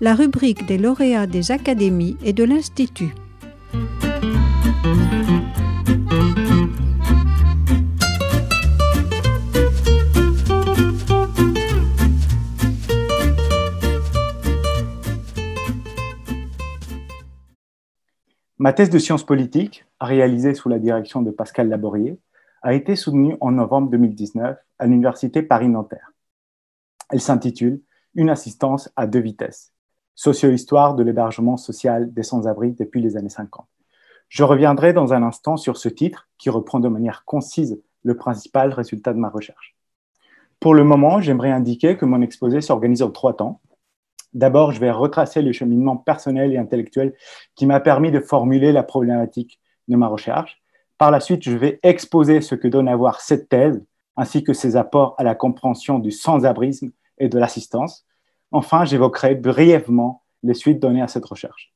la rubrique des lauréats des académies et de l'Institut. Ma thèse de sciences politiques, réalisée sous la direction de Pascal Laborier, a été soutenue en novembre 2019 à l'Université Paris-Nanterre. Elle s'intitule Une assistance à deux vitesses, socio-histoire de l'hébergement social des sans-abri depuis les années 50. Je reviendrai dans un instant sur ce titre qui reprend de manière concise le principal résultat de ma recherche. Pour le moment, j'aimerais indiquer que mon exposé s'organise en trois temps. D'abord, je vais retracer le cheminement personnel et intellectuel qui m'a permis de formuler la problématique de ma recherche. Par la suite, je vais exposer ce que donne à voir cette thèse, ainsi que ses apports à la compréhension du sans-abrisme et de l'assistance. Enfin, j'évoquerai brièvement les suites données à cette recherche.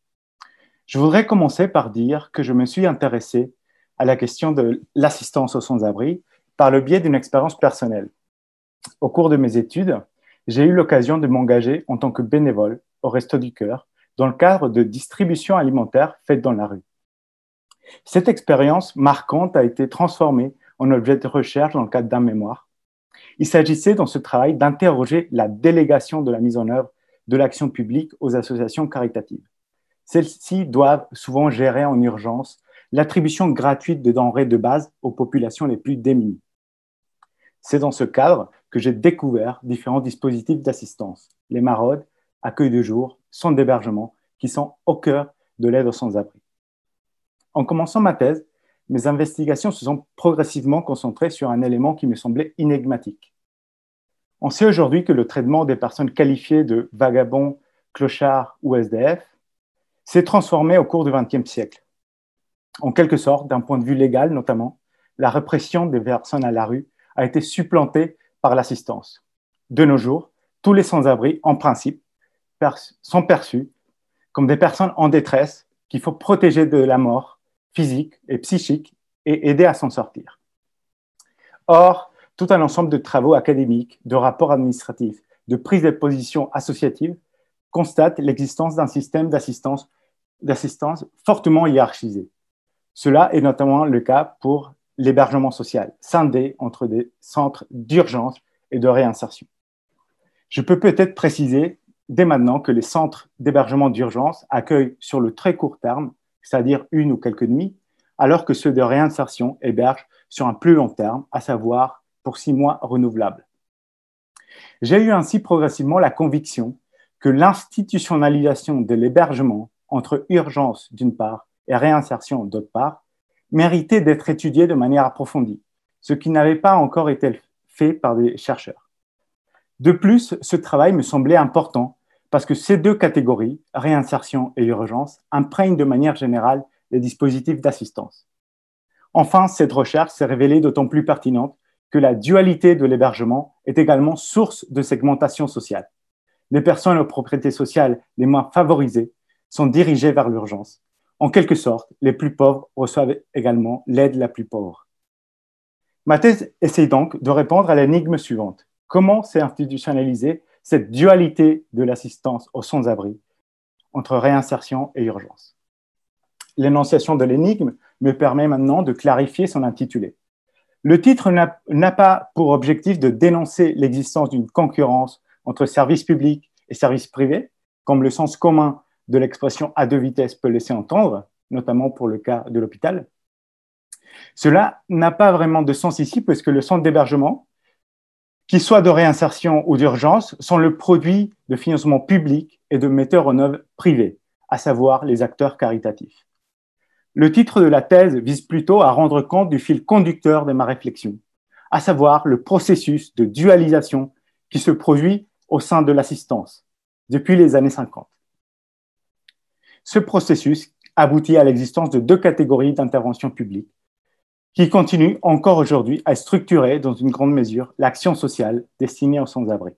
Je voudrais commencer par dire que je me suis intéressé à la question de l'assistance aux sans-abri par le biais d'une expérience personnelle. Au cours de mes études, j'ai eu l'occasion de m'engager en tant que bénévole au Resto du Cœur dans le cadre de distribution alimentaire faite dans la rue. Cette expérience marquante a été transformée en objet de recherche dans le cadre d'un mémoire. Il s'agissait dans ce travail d'interroger la délégation de la mise en œuvre de l'action publique aux associations caritatives. Celles-ci doivent souvent gérer en urgence l'attribution gratuite de denrées de base aux populations les plus démunies. C'est dans ce cadre que j'ai découvert différents dispositifs d'assistance, les maraudes, accueil de jour, centres d'hébergement, qui sont au cœur de l'aide aux sans-abri. En commençant ma thèse, mes investigations se sont progressivement concentrées sur un élément qui me semblait énigmatique. On sait aujourd'hui que le traitement des personnes qualifiées de vagabonds, clochards ou SDF s'est transformé au cours du XXe siècle. En quelque sorte, d'un point de vue légal notamment, la répression des personnes à la rue a été supplantée par l'assistance. De nos jours, tous les sans-abri, en principe, sont perçus comme des personnes en détresse qu'il faut protéger de la mort physique et psychique et aider à s'en sortir. Or, tout un ensemble de travaux académiques, de rapports administratifs, de prises de position associatives constate l'existence d'un système d'assistance, fortement hiérarchisé. Cela est notamment le cas pour l'hébergement social, scindé entre des centres d'urgence et de réinsertion. Je peux peut-être préciser dès maintenant que les centres d'hébergement d'urgence accueillent sur le très court terme, c'est-à-dire une ou quelques nuits, alors que ceux de réinsertion hébergent sur un plus long terme, à savoir pour six mois renouvelables. J'ai eu ainsi progressivement la conviction que l'institutionnalisation de l'hébergement entre urgence d'une part et réinsertion d'autre part méritait d'être étudiée de manière approfondie, ce qui n'avait pas encore été fait par des chercheurs. De plus, ce travail me semblait important parce que ces deux catégories, réinsertion et urgence, imprègnent de manière générale les dispositifs d'assistance. Enfin, cette recherche s'est révélée d'autant plus pertinente que la dualité de l'hébergement est également source de segmentation sociale. Les personnes aux propriétés sociales les moins favorisées sont dirigées vers l'urgence. En quelque sorte, les plus pauvres reçoivent également l'aide la plus pauvre. Ma thèse essaie donc de répondre à l'énigme suivante. Comment s'est institutionnalisée cette dualité de l'assistance aux sans-abri entre réinsertion et urgence L'énonciation de l'énigme me permet maintenant de clarifier son intitulé. Le titre n'a pas pour objectif de dénoncer l'existence d'une concurrence entre services publics et services privés, comme le sens commun de l'expression à deux vitesses peut laisser entendre, notamment pour le cas de l'hôpital. Cela n'a pas vraiment de sens ici, puisque le centre d'hébergement, qu'il soit de réinsertion ou d'urgence, sont le produit de financement public et de metteurs en œuvre privés, à savoir les acteurs caritatifs. Le titre de la thèse vise plutôt à rendre compte du fil conducteur de ma réflexion, à savoir le processus de dualisation qui se produit au sein de l'assistance depuis les années 50. Ce processus aboutit à l'existence de deux catégories d'intervention publique qui continuent encore aujourd'hui à structurer dans une grande mesure l'action sociale destinée aux sans-abri.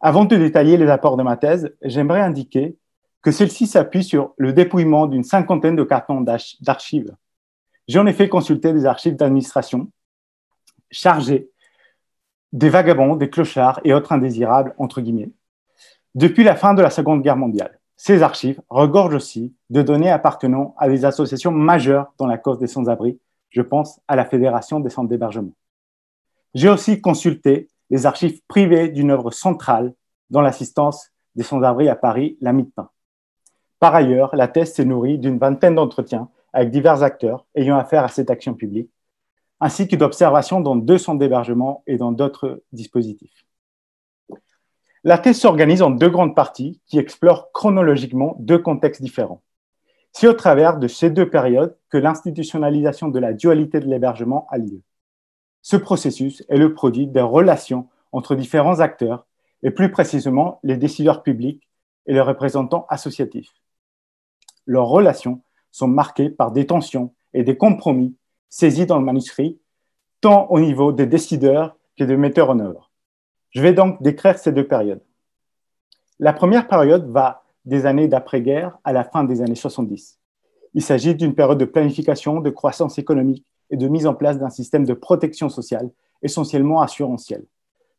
Avant de détailler les apports de ma thèse, j'aimerais indiquer que celle-ci s'appuie sur le dépouillement d'une cinquantaine de cartons d'archives. J'ai en effet consulté des archives d'administration chargées des vagabonds, des clochards et autres indésirables, entre guillemets. Depuis la fin de la Seconde Guerre mondiale, ces archives regorgent aussi de données appartenant à des associations majeures dans la cause des sans-abri. Je pense à la Fédération des centres d'hébergement. J'ai aussi consulté les archives privées d'une œuvre centrale dans l'assistance des sans-abri à Paris, la Pain. Par ailleurs, la thèse s'est nourrie d'une vingtaine d'entretiens avec divers acteurs ayant affaire à cette action publique, ainsi que d'observations dans deux centres d'hébergement et dans d'autres dispositifs. La thèse s'organise en deux grandes parties qui explorent chronologiquement deux contextes différents. C'est au travers de ces deux périodes que l'institutionnalisation de la dualité de l'hébergement a lieu. Ce processus est le produit des relations entre différents acteurs et plus précisément les décideurs publics et les représentants associatifs. Leurs relations sont marquées par des tensions et des compromis saisis dans le manuscrit, tant au niveau des décideurs que des metteurs en œuvre. Je vais donc décrire ces deux périodes. La première période va des années d'après-guerre à la fin des années 70. Il s'agit d'une période de planification, de croissance économique et de mise en place d'un système de protection sociale essentiellement assurantiel.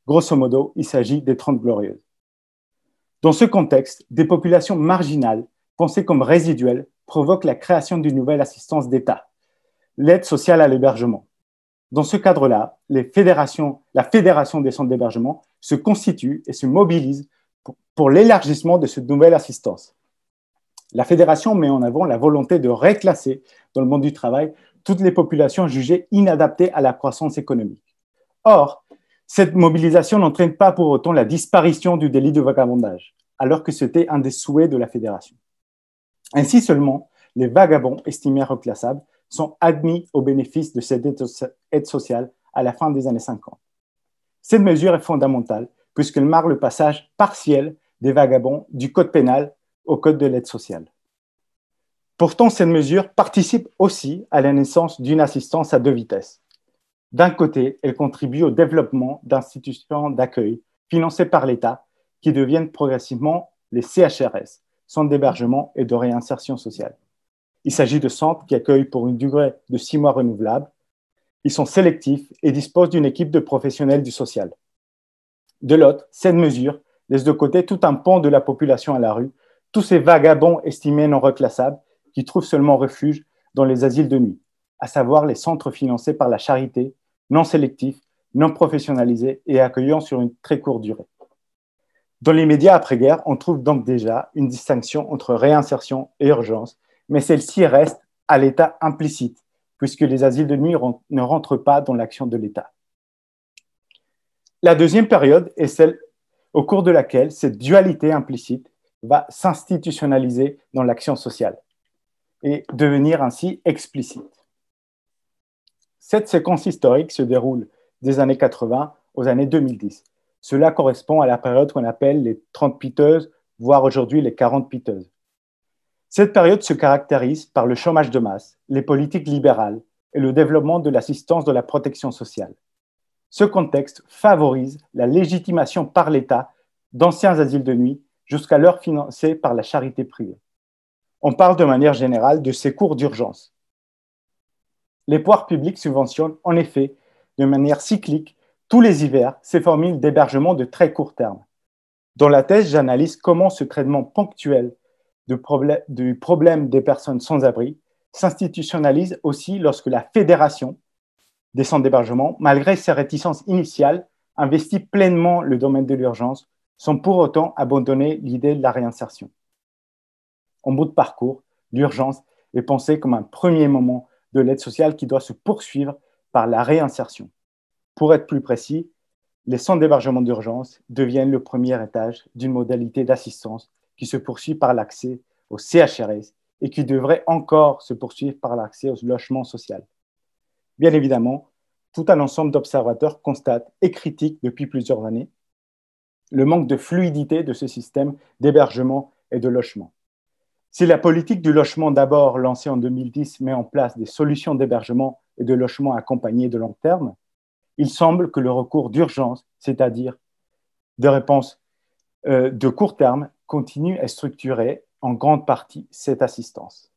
Grosso modo, il s'agit des Trente Glorieuses. Dans ce contexte, des populations marginales, pensées comme résiduelles, provoquent la création d'une nouvelle assistance d'État, l'aide sociale à l'hébergement. Dans ce cadre-là, la fédération des centres d'hébergement se constitue et se mobilise pour, l'élargissement de cette nouvelle assistance. La fédération met en avant la volonté de réclasser dans le monde du travail toutes les populations jugées inadaptées à la croissance économique. Or, cette mobilisation n'entraîne pas pour autant la disparition du délit de vagabondage, alors que c'était un des souhaits de la fédération. Ainsi seulement, les vagabonds estimés reclassables sont admis au bénéfice de cette aide sociale à la fin des années 50. Cette mesure est fondamentale puisqu'elle marque le passage partiel des vagabonds du code pénal au code de l'aide sociale. Pourtant, cette mesure participe aussi à la naissance d'une assistance à deux vitesses. D'un côté, elle contribue au développement d'institutions d'accueil financées par l'État qui deviennent progressivement les CHRS, centres d'hébergement et de réinsertion sociale. Il s'agit de centres qui accueillent pour une durée de six mois renouvelable. Ils sont sélectifs et disposent d'une équipe de professionnels du social. De l'autre, cette mesure laisse de côté tout un pan de la population à la rue, tous ces vagabonds estimés non reclassables qui trouvent seulement refuge dans les asiles de nuit, à savoir les centres financés par la charité, non sélectifs, non professionnalisés et accueillant sur une très courte durée. Dans les médias après-guerre, on trouve donc déjà une distinction entre réinsertion et urgence, mais celle-ci reste à l'état implicite, puisque les asiles de nuit ne rentrent pas dans l'action de l'État. La deuxième période est celle au cours de laquelle cette dualité implicite va s'institutionnaliser dans l'action sociale et devenir ainsi explicite. Cette séquence historique se déroule des années 80 aux années 2010. Cela correspond à la période qu'on appelle les 30 piteuses, voire aujourd'hui les 40 piteuses. Cette période se caractérise par le chômage de masse, les politiques libérales et le développement de l'assistance de la protection sociale. Ce contexte favorise la légitimation par l'État d'anciens asiles de nuit jusqu'alors financés par la charité privée on parle de manière générale de secours d'urgence. Les pouvoirs publics subventionnent en effet de manière cyclique tous les hivers ces formules d'hébergement de très court terme. Dans la thèse, j'analyse comment ce traitement ponctuel du problème des personnes sans abri s'institutionnalise aussi lorsque la fédération des centres d'hébergement, malgré ses réticences initiales, investit pleinement le domaine de l'urgence sans pour autant abandonner l'idée de la réinsertion en bout de parcours, l'urgence est pensée comme un premier moment de l'aide sociale qui doit se poursuivre par la réinsertion. Pour être plus précis, les centres d'hébergement d'urgence deviennent le premier étage d'une modalité d'assistance qui se poursuit par l'accès au CHRS et qui devrait encore se poursuivre par l'accès au logement social. Bien évidemment, tout un ensemble d'observateurs constate et critique depuis plusieurs années le manque de fluidité de ce système d'hébergement et de logement. Si la politique du logement d'abord lancée en 2010 met en place des solutions d'hébergement et de logement accompagnées de long terme, il semble que le recours d'urgence, c'est-à-dire de réponses euh, de court terme, continue à structurer en grande partie cette assistance.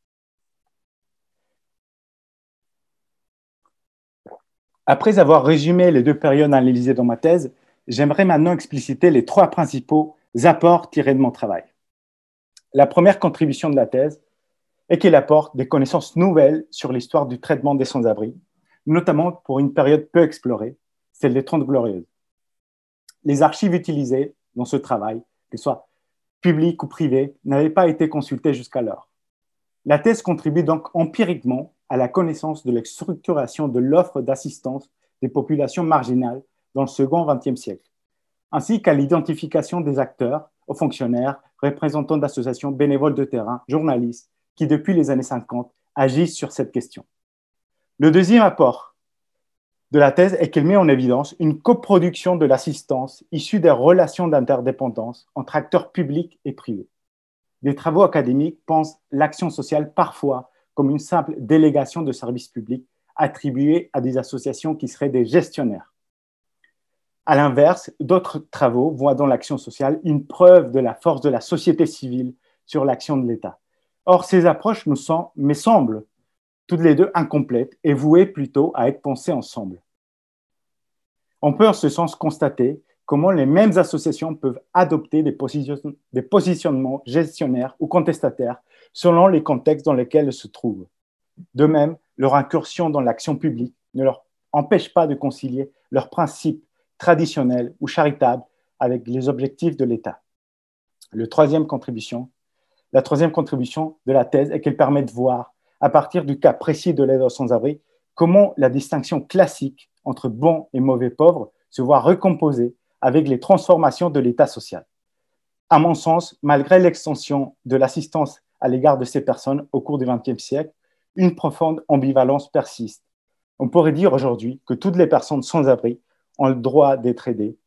Après avoir résumé les deux périodes analysées dans ma thèse, j'aimerais maintenant expliciter les trois principaux apports tirés de mon travail. La première contribution de la thèse est qu'elle apporte des connaissances nouvelles sur l'histoire du traitement des sans-abri, notamment pour une période peu explorée, celle des Trente Glorieuses. Les archives utilisées dans ce travail, qu'elles soient publiques ou privées, n'avaient pas été consultées jusqu'alors. La thèse contribue donc empiriquement à la connaissance de la structuration de l'offre d'assistance des populations marginales dans le second XXe siècle, ainsi qu'à l'identification des acteurs, aux fonctionnaires, représentants d'associations bénévoles de terrain, journalistes, qui depuis les années 50 agissent sur cette question. Le deuxième apport de la thèse est qu'elle met en évidence une coproduction de l'assistance issue des relations d'interdépendance entre acteurs publics et privés. Des travaux académiques pensent l'action sociale parfois comme une simple délégation de services publics attribuée à des associations qui seraient des gestionnaires. À l'inverse, d'autres travaux voient dans l'action sociale une preuve de la force de la société civile sur l'action de l'État. Or, ces approches nous semblent toutes les deux incomplètes et vouées plutôt à être pensées ensemble. On peut en ce sens constater comment les mêmes associations peuvent adopter des, positionnements gestionnaires ou contestataires selon les contextes dans lesquels elles se trouvent. De même, leur incursion dans l'action publique ne leur empêche pas de concilier leurs principes traditionnels ou charitables avec les objectifs de l'État. la troisième contribution de la thèse est qu'elle permet de voir, à partir du cas précis de l'aide aux sans-abri, comment la distinction classique entre bons et mauvais pauvres se voit recomposée avec les transformations de l'État social. À mon sens, malgré l'extension de l'assistance à l'égard de ces personnes au cours du XXe siècle, une profonde ambivalence persiste. On pourrait dire aujourd'hui que toutes les personnes sans abri ont le droit d'être aidées,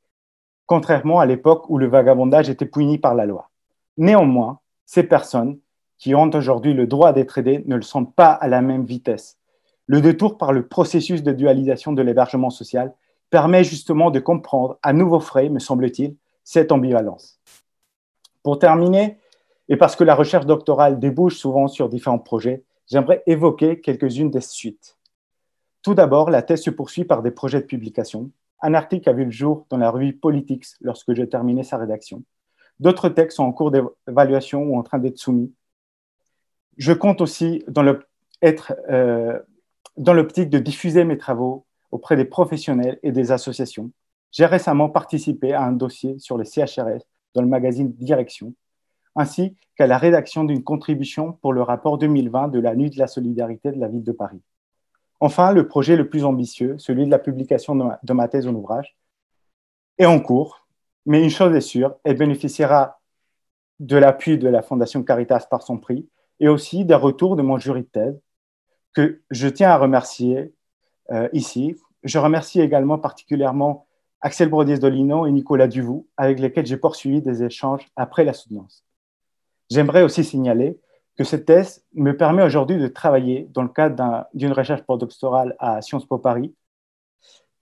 contrairement à l'époque où le vagabondage était puni par la loi. Néanmoins, ces personnes qui ont aujourd'hui le droit d'être aidées ne le sont pas à la même vitesse. Le détour par le processus de dualisation de l'hébergement social permet justement de comprendre à nouveau frais, me semble-t-il, cette ambivalence. Pour terminer, et parce que la recherche doctorale débouche souvent sur différents projets, j'aimerais évoquer quelques-unes des suites. Tout d'abord, la thèse se poursuit par des projets de publication. Un article a vu le jour dans la revue Politics lorsque j'ai terminé sa rédaction. D'autres textes sont en cours d'évaluation ou en train d'être soumis. Je compte aussi être euh, dans l'optique de diffuser mes travaux auprès des professionnels et des associations. J'ai récemment participé à un dossier sur les CHRS dans le magazine Direction, ainsi qu'à la rédaction d'une contribution pour le rapport 2020 de la Nuit de la solidarité de la ville de Paris. Enfin, le projet le plus ambitieux, celui de la publication de ma thèse en ouvrage, est en cours, mais une chose est sûre, elle bénéficiera de l'appui de la Fondation Caritas par son prix et aussi des retours de mon jury de thèse, que je tiens à remercier euh, ici. Je remercie également particulièrement Axel Brodies-Dolino et Nicolas Duvou, avec lesquels j'ai poursuivi des échanges après la soutenance. J'aimerais aussi signaler que cette thèse me permet aujourd'hui de travailler dans le cadre d'une recherche postdoctorale à Sciences Po Paris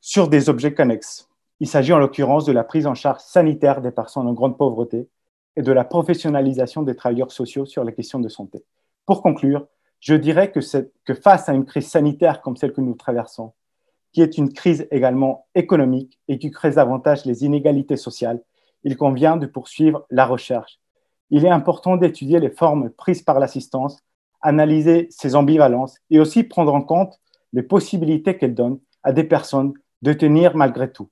sur des objets connexes. Il s'agit en l'occurrence de la prise en charge sanitaire des personnes en grande pauvreté et de la professionnalisation des travailleurs sociaux sur les questions de santé. Pour conclure, je dirais que, face à une crise sanitaire comme celle que nous traversons, qui est une crise également économique et qui crée davantage les inégalités sociales, il convient de poursuivre la recherche. Il est important d'étudier les formes prises par l'assistance, analyser ses ambivalences et aussi prendre en compte les possibilités qu'elle donne à des personnes de tenir malgré tout.